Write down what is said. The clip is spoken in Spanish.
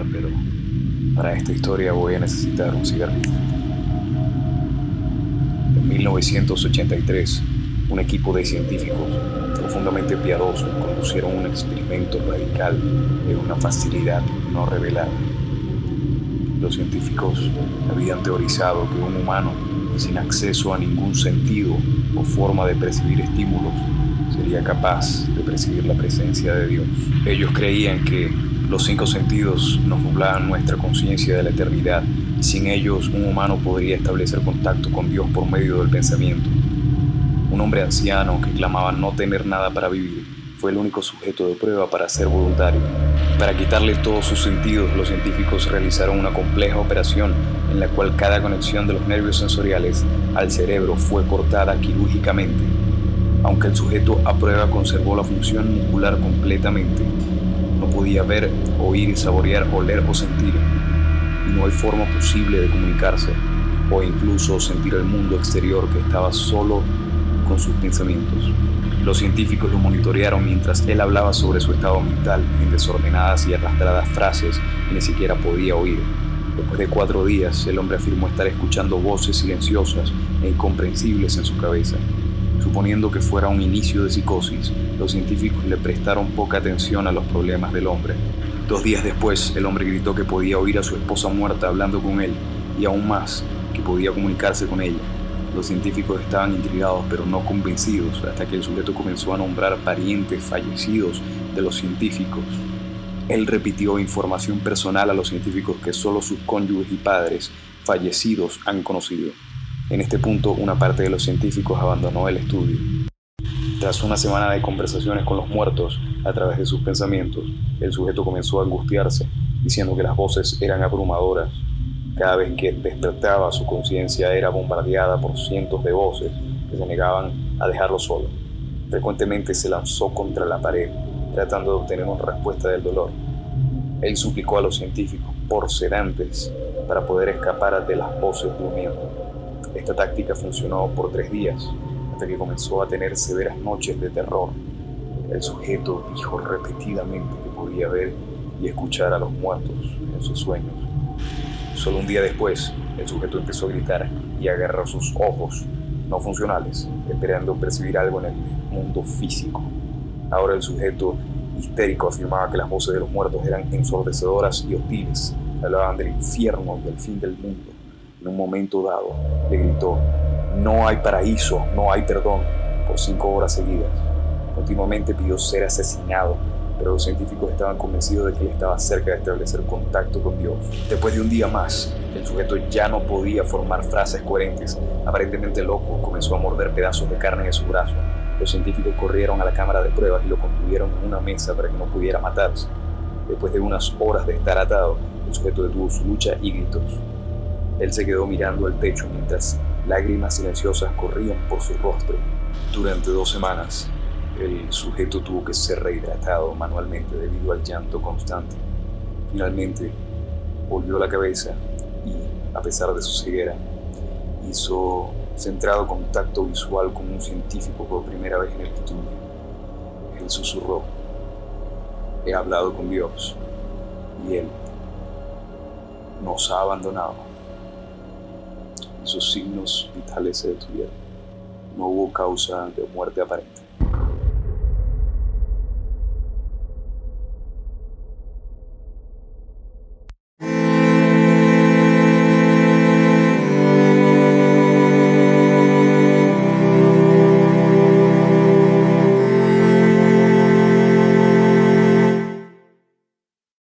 pero para esta historia voy a necesitar un cigarrillo. En 1983, un equipo de científicos profundamente piadosos conducieron un experimento radical en una facilidad no revelada. Los científicos habían teorizado que un humano sin acceso a ningún sentido o forma de percibir estímulos sería capaz de percibir la presencia de Dios. Ellos creían que los cinco sentidos nos nublaban nuestra conciencia de la eternidad y sin ellos un humano podría establecer contacto con Dios por medio del pensamiento. Un hombre anciano que clamaba no tener nada para vivir fue el único sujeto de prueba para ser voluntario. Para quitarle todos sus sentidos, los científicos realizaron una compleja operación en la cual cada conexión de los nervios sensoriales al cerebro fue cortada quirúrgicamente. Aunque el sujeto a prueba conservó la función muscular completamente, no podía ver, oír, saborear, oler o sentir. Y no hay forma posible de comunicarse o incluso sentir el mundo exterior que estaba solo con sus pensamientos. Los científicos lo monitorearon mientras él hablaba sobre su estado mental en desordenadas y arrastradas frases que ni siquiera podía oír. Después de cuatro días, el hombre afirmó estar escuchando voces silenciosas e incomprensibles en su cabeza. Suponiendo que fuera un inicio de psicosis, los científicos le prestaron poca atención a los problemas del hombre. Dos días después, el hombre gritó que podía oír a su esposa muerta hablando con él y aún más, que podía comunicarse con ella. Los científicos estaban intrigados pero no convencidos hasta que el sujeto comenzó a nombrar parientes fallecidos de los científicos. Él repitió información personal a los científicos que solo sus cónyuges y padres fallecidos han conocido. En este punto, una parte de los científicos abandonó el estudio. Tras una semana de conversaciones con los muertos a través de sus pensamientos, el sujeto comenzó a angustiarse, diciendo que las voces eran abrumadoras cada vez que despertaba, su conciencia era bombardeada por cientos de voces que se negaban a dejarlo solo. Frecuentemente se lanzó contra la pared, tratando de obtener una respuesta del dolor. Él suplicó a los científicos por sedantes para poder escapar de las voces durmiendo. Esta táctica funcionó por tres días, hasta que comenzó a tener severas noches de terror. El sujeto dijo repetidamente que podía ver y escuchar a los muertos en sus sueños. Solo un día después, el sujeto empezó a gritar y agarró sus ojos no funcionales, esperando percibir algo en el mundo físico. Ahora el sujeto histérico afirmaba que las voces de los muertos eran ensordecedoras y hostiles, hablaban del infierno y del fin del mundo. En un momento dado, le gritó, no hay paraíso, no hay perdón, por cinco horas seguidas. Continuamente pidió ser asesinado pero los científicos estaban convencidos de que él estaba cerca de establecer contacto con Dios. Después de un día más, el sujeto ya no podía formar frases coherentes. Aparentemente loco, comenzó a morder pedazos de carne de su brazo. Los científicos corrieron a la cámara de pruebas y lo contuvieron en una mesa para que no pudiera matarse. Después de unas horas de estar atado, el sujeto detuvo su lucha y gritos. Él se quedó mirando al techo mientras lágrimas silenciosas corrían por su rostro. Durante dos semanas, el sujeto tuvo que ser rehidratado manualmente debido al llanto constante. Finalmente, volvió la cabeza y, a pesar de su ceguera, hizo centrado contacto visual con un científico por primera vez en el estudio. Él susurró, he hablado con Dios y Él nos ha abandonado. sus signos vitales se detuvieron. No hubo causa de muerte aparente.